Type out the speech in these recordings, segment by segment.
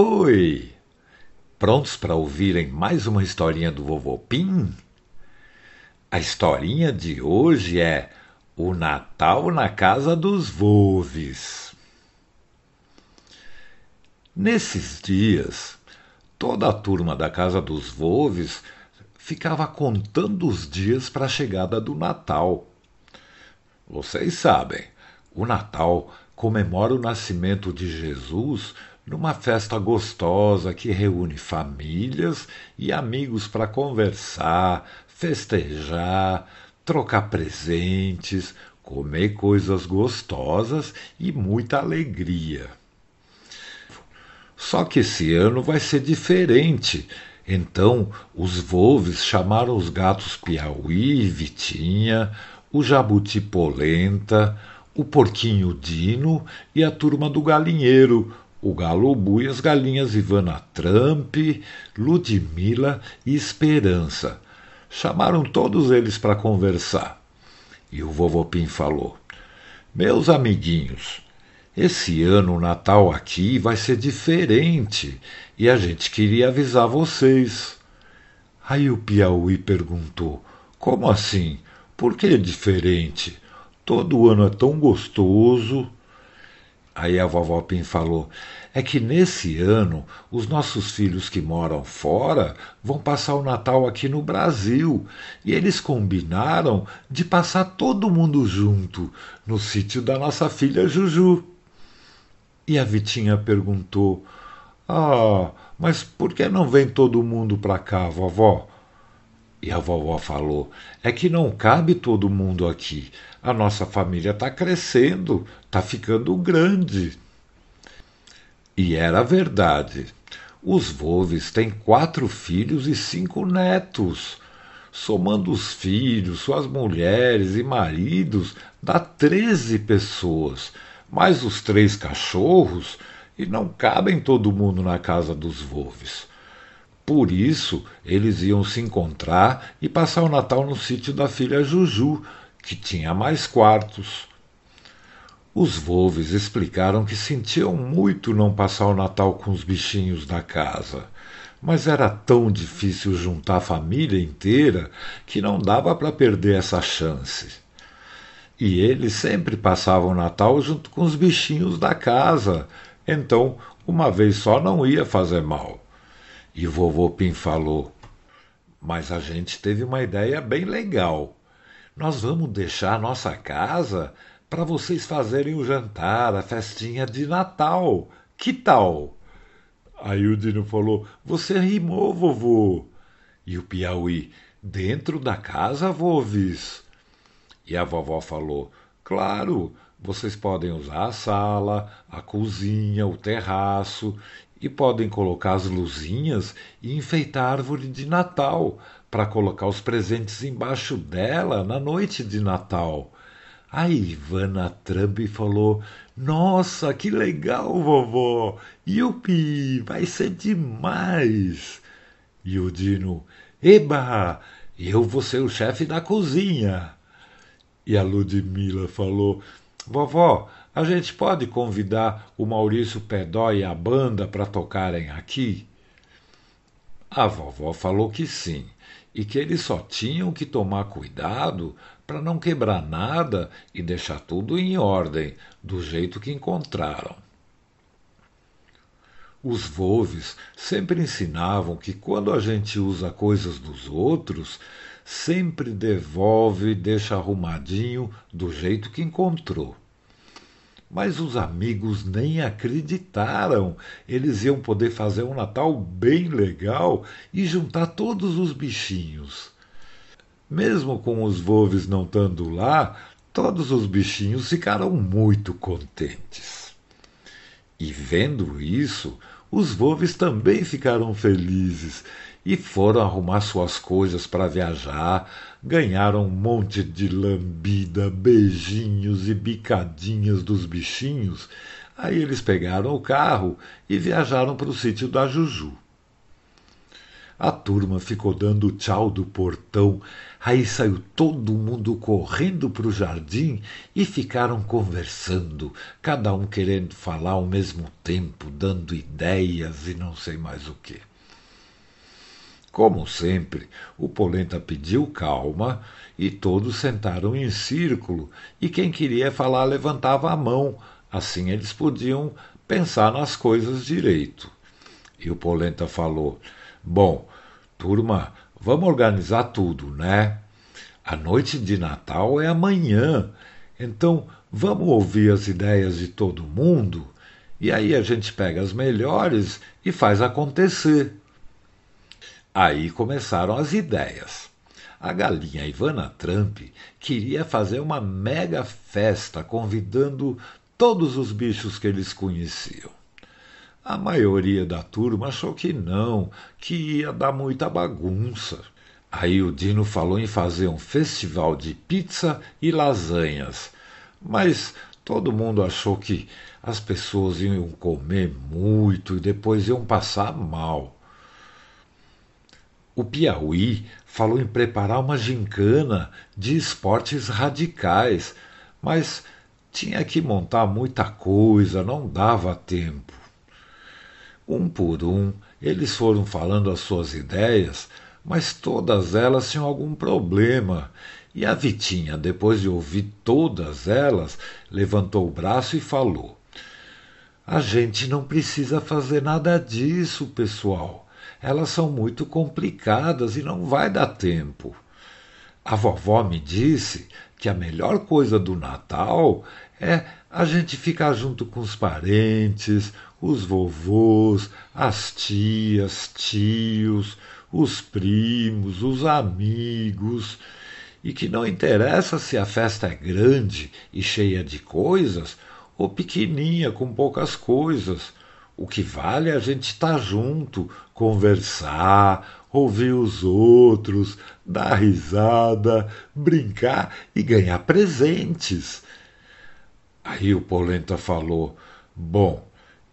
Oi! Prontos para ouvirem mais uma historinha do Vovô Pim? A historinha de hoje é O Natal na Casa dos Volves. Nesses dias, toda a turma da Casa dos Volves ficava contando os dias para a chegada do Natal. Vocês sabem, o Natal comemora o nascimento de Jesus numa festa gostosa que reúne famílias e amigos para conversar, festejar, trocar presentes, comer coisas gostosas e muita alegria. Só que esse ano vai ser diferente. Então, os Volves chamaram os gatos Piauí e Vitinha, o Jabuti Polenta, o Porquinho Dino e a turma do Galinheiro, o Galo Bu e as galinhas Ivana Trump, Ludmila e Esperança. Chamaram todos eles para conversar. E o vovô Pim falou: Meus amiguinhos, esse ano o Natal aqui vai ser diferente e a gente queria avisar vocês. Aí o Piauí perguntou: Como assim? Por que diferente? Todo ano é tão gostoso. Aí a vovó Pim falou: é que nesse ano os nossos filhos que moram fora vão passar o Natal aqui no Brasil e eles combinaram de passar todo mundo junto no sítio da nossa filha Juju. E a Vitinha perguntou: Ah, mas por que não vem todo mundo para cá, vovó? E a vovó falou: É que não cabe todo mundo aqui. A nossa família está crescendo, está ficando grande. E era verdade. Os Volves têm quatro filhos e cinco netos. Somando os filhos, suas mulheres e maridos, dá treze pessoas, mais os três cachorros, e não cabem todo mundo na casa dos Volves. Por isso, eles iam se encontrar e passar o Natal no sítio da filha Juju, que tinha mais quartos. Os Volves explicaram que sentiam muito não passar o Natal com os bichinhos da casa, mas era tão difícil juntar a família inteira que não dava para perder essa chance. E eles sempre passavam o Natal junto com os bichinhos da casa, então uma vez só não ia fazer mal. E vovô Pim falou: Mas a gente teve uma ideia bem legal. Nós vamos deixar a nossa casa para vocês fazerem o jantar, a festinha de Natal. Que tal? Aí o Dino falou: Você rimou, vovô. E o Piauí: Dentro da casa, vovis. E a vovó falou: Claro, vocês podem usar a sala, a cozinha, o terraço e podem colocar as luzinhas e enfeitar a árvore de Natal para colocar os presentes embaixo dela na noite de Natal. A Ivana Trump falou: Nossa, que legal, vovó! Yupi, vai ser demais! E o Dino: Eba, eu vou ser o chefe da cozinha. E a Ludmila falou: Vovó, a gente pode convidar o Maurício Pedó e a banda para tocarem aqui? A vovó falou que sim, e que eles só tinham que tomar cuidado para não quebrar nada e deixar tudo em ordem, do jeito que encontraram. Os Volves sempre ensinavam que quando a gente usa coisas dos outros, sempre devolve e deixa arrumadinho do jeito que encontrou. Mas os amigos nem acreditaram. Eles iam poder fazer um Natal bem legal e juntar todos os bichinhos. Mesmo com os Volves não estando lá, todos os bichinhos ficaram muito contentes. E vendo isso, os Volves também ficaram felizes e foram arrumar suas coisas para viajar, ganharam um monte de lambida, beijinhos e bicadinhas dos bichinhos. Aí eles pegaram o carro e viajaram para o sítio da Juju. A turma ficou dando tchau do portão, aí saiu todo mundo correndo para o jardim e ficaram conversando, cada um querendo falar ao mesmo tempo, dando ideias e não sei mais o que. Como sempre, o Polenta pediu calma e todos sentaram em círculo, e quem queria falar levantava a mão, assim eles podiam pensar nas coisas direito. E o Polenta falou: Bom, turma, vamos organizar tudo, né? A noite de Natal é amanhã, então vamos ouvir as ideias de todo mundo e aí a gente pega as melhores e faz acontecer. Aí começaram as ideias. A galinha Ivana Trump queria fazer uma mega festa convidando todos os bichos que eles conheciam. A maioria da turma achou que não, que ia dar muita bagunça. Aí o Dino falou em fazer um festival de pizza e lasanhas, mas todo mundo achou que as pessoas iam comer muito e depois iam passar mal. O Piauí falou em preparar uma gincana de esportes radicais, mas tinha que montar muita coisa, não dava tempo. Um por um, eles foram falando as suas ideias, mas todas elas tinham algum problema. E a Vitinha, depois de ouvir todas elas, levantou o braço e falou: A gente não precisa fazer nada disso, pessoal. Elas são muito complicadas e não vai dar tempo. A vovó me disse que a melhor coisa do Natal é a gente ficar junto com os parentes, os vovôs, as tias, tios, os primos, os amigos, e que não interessa se a festa é grande e cheia de coisas ou pequenininha com poucas coisas. O que vale é a gente estar tá junto, conversar, ouvir os outros, dar risada, brincar e ganhar presentes. Aí o Polenta falou: Bom,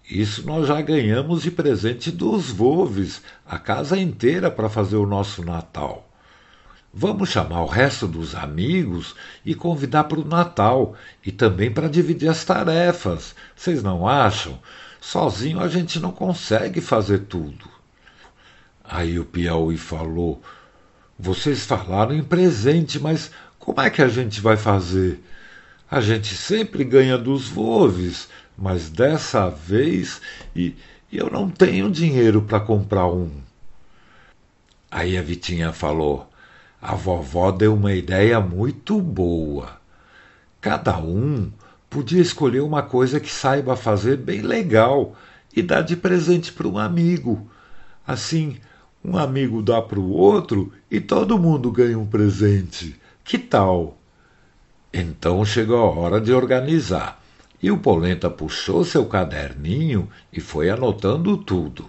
isso nós já ganhamos de presente dos Volves, a casa inteira para fazer o nosso Natal. Vamos chamar o resto dos amigos e convidar para o Natal e também para dividir as tarefas. Vocês não acham? Sozinho a gente não consegue fazer tudo. Aí o Piauí falou: Vocês falaram em presente, mas como é que a gente vai fazer? A gente sempre ganha dos Volves mas dessa vez e, e eu não tenho dinheiro para comprar um. Aí a Vitinha falou: a vovó deu uma ideia muito boa. Cada um podia escolher uma coisa que saiba fazer bem legal e dar de presente para um amigo. Assim, um amigo dá para o outro e todo mundo ganha um presente. Que tal? Então chegou a hora de organizar. E o Polenta puxou seu caderninho e foi anotando tudo.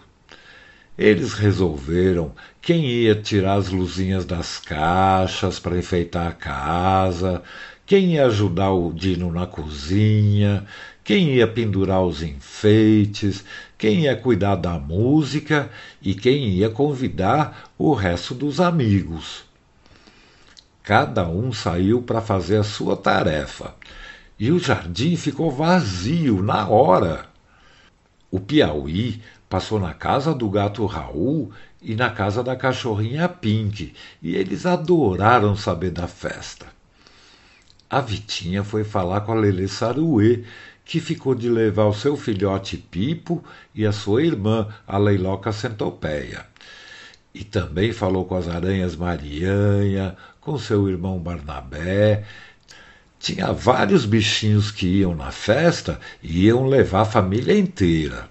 Eles resolveram quem ia tirar as luzinhas das caixas para enfeitar a casa, quem ia ajudar o Dino na cozinha, quem ia pendurar os enfeites, quem ia cuidar da música e quem ia convidar o resto dos amigos. Cada um saiu para fazer a sua tarefa e o jardim ficou vazio na hora. O Piauí passou na casa do gato Raul e na casa da cachorrinha Pink, e eles adoraram saber da festa. A Vitinha foi falar com a Lelê Saruê, que ficou de levar o seu filhote Pipo e a sua irmã, a Leiloca Centopeia. E também falou com as aranhas Marianha, com seu irmão Barnabé tinha vários bichinhos que iam na festa e iam levar a família inteira.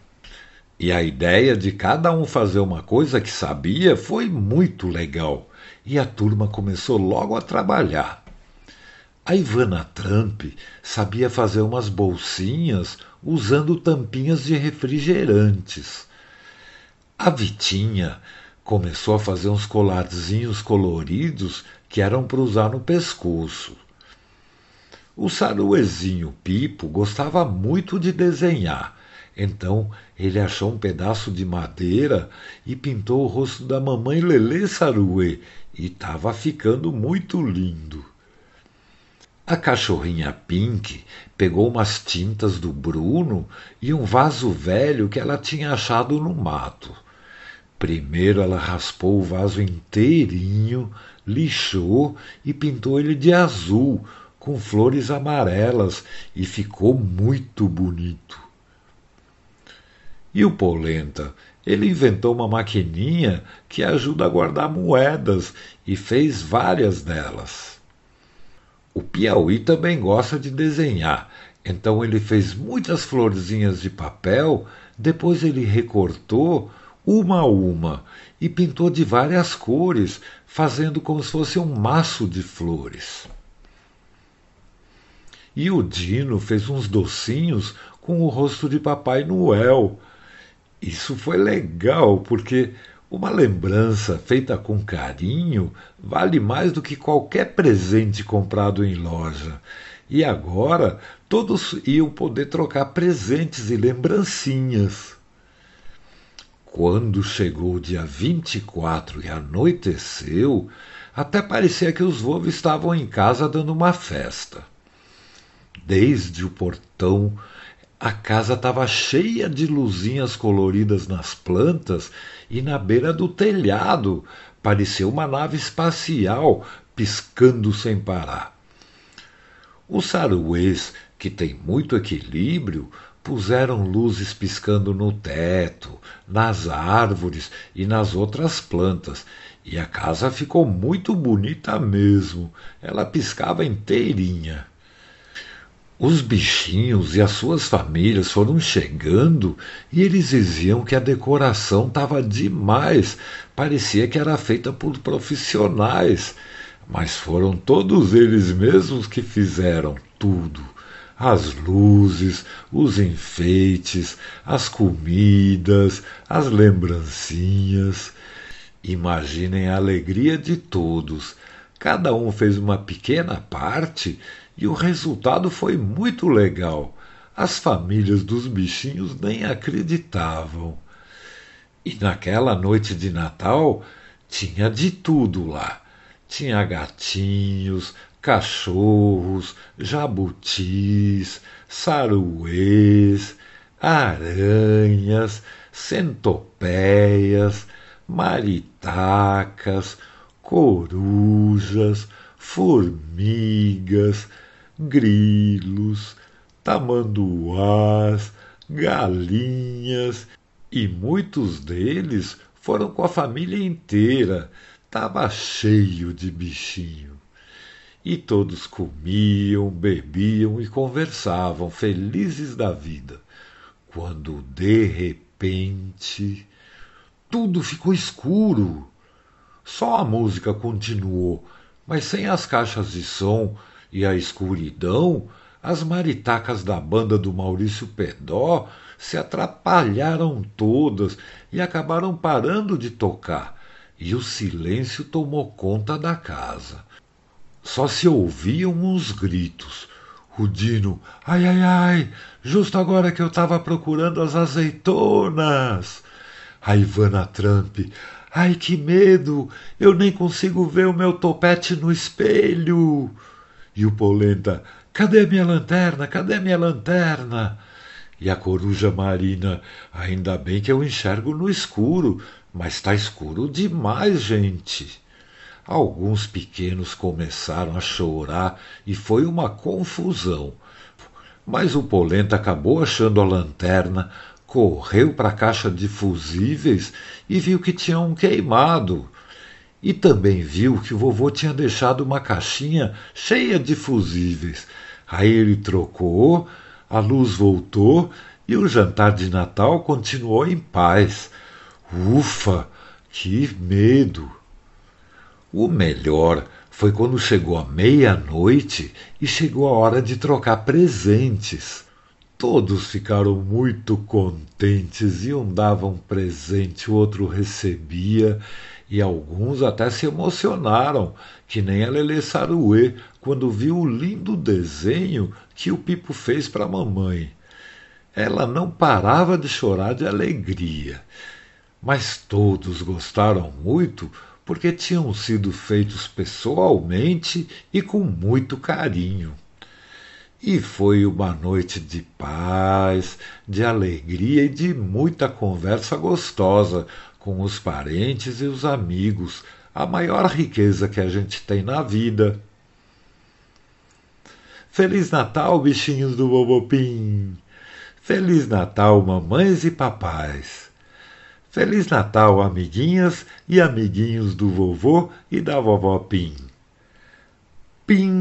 E a ideia de cada um fazer uma coisa que sabia foi muito legal. E a turma começou logo a trabalhar. A Ivana Trump sabia fazer umas bolsinhas usando tampinhas de refrigerantes. A Vitinha começou a fazer uns colarzinhos coloridos que eram para usar no pescoço. O saruezinho Pipo gostava muito de desenhar. Então ele achou um pedaço de madeira e pintou o rosto da mamãe Lelê Saruê e estava ficando muito lindo. A cachorrinha Pink pegou umas tintas do Bruno e um vaso velho que ela tinha achado no mato. Primeiro ela raspou o vaso inteirinho, lixou e pintou ele de azul, com flores amarelas, e ficou muito bonito. E o Polenta? Ele inventou uma maquininha que ajuda a guardar moedas e fez várias delas. O Piauí também gosta de desenhar, então ele fez muitas florzinhas de papel, depois ele recortou uma a uma e pintou de várias cores, fazendo como se fosse um maço de flores. E o Dino fez uns docinhos com o rosto de Papai Noel. Isso foi legal, porque uma lembrança feita com carinho vale mais do que qualquer presente comprado em loja. E agora todos iam poder trocar presentes e lembrancinhas. Quando chegou o dia 24 e anoiteceu, até parecia que os vovos estavam em casa dando uma festa. Desde o portão a casa estava cheia de luzinhas coloridas nas plantas e na beira do telhado parecia uma nave espacial piscando sem parar. Os saruês, que têm muito equilíbrio, puseram luzes piscando no teto, nas árvores e nas outras plantas, e a casa ficou muito bonita mesmo. Ela piscava inteirinha. Os bichinhos e as suas famílias foram chegando e eles diziam que a decoração estava demais, parecia que era feita por profissionais, mas foram todos eles mesmos que fizeram tudo. As luzes, os enfeites, as comidas, as lembrancinhas. Imaginem a alegria de todos. Cada um fez uma pequena parte e o resultado foi muito legal. As famílias dos bichinhos nem acreditavam. E naquela noite de Natal tinha de tudo lá. Tinha gatinhos, cachorros, jabutis, saruês, aranhas, centopeias, maritacas, corujas, formigas, grilos, tamanduás, galinhas, e muitos deles foram com a família inteira. Tava cheio de bichinho. E todos comiam, bebiam e conversavam, felizes da vida. Quando de repente tudo ficou escuro. Só a música continuou, mas sem as caixas de som e a escuridão, as maritacas da banda do Maurício Pedó se atrapalharam todas e acabaram parando de tocar, e o silêncio tomou conta da casa. Só se ouviam uns gritos. O Dino, ai, ai, ai, justo agora que eu estava procurando as azeitonas. A Ivana Trump, ai, que medo, eu nem consigo ver o meu topete no espelho. E o Polenta, cadê minha lanterna? Cadê minha lanterna? E a coruja marina, ainda bem que eu enxergo no escuro, mas está escuro demais, gente. Alguns pequenos começaram a chorar e foi uma confusão. Mas o Polenta acabou achando a lanterna, correu para a caixa de fusíveis e viu que tinha um queimado. E também viu que o vovô tinha deixado uma caixinha cheia de fusíveis. Aí ele trocou, a luz voltou e o jantar de Natal continuou em paz. Ufa, que medo! O melhor foi quando chegou a meia-noite e chegou a hora de trocar presentes. Todos ficaram muito contentes e um dava um presente, o outro recebia, e alguns até se emocionaram, que nem a Lelê Saruê, quando viu o lindo desenho que o Pipo fez para a mamãe. ela não parava de chorar de alegria. Mas todos gostaram muito porque tinham sido feitos pessoalmente e com muito carinho. E foi uma noite de paz, de alegria e de muita conversa gostosa com os parentes e os amigos, a maior riqueza que a gente tem na vida. Feliz Natal, bichinhos do Bobopim! Feliz Natal, mamães e papais! Feliz Natal, amiguinhas e amiguinhos do vovô e da vovó Pim! Pim!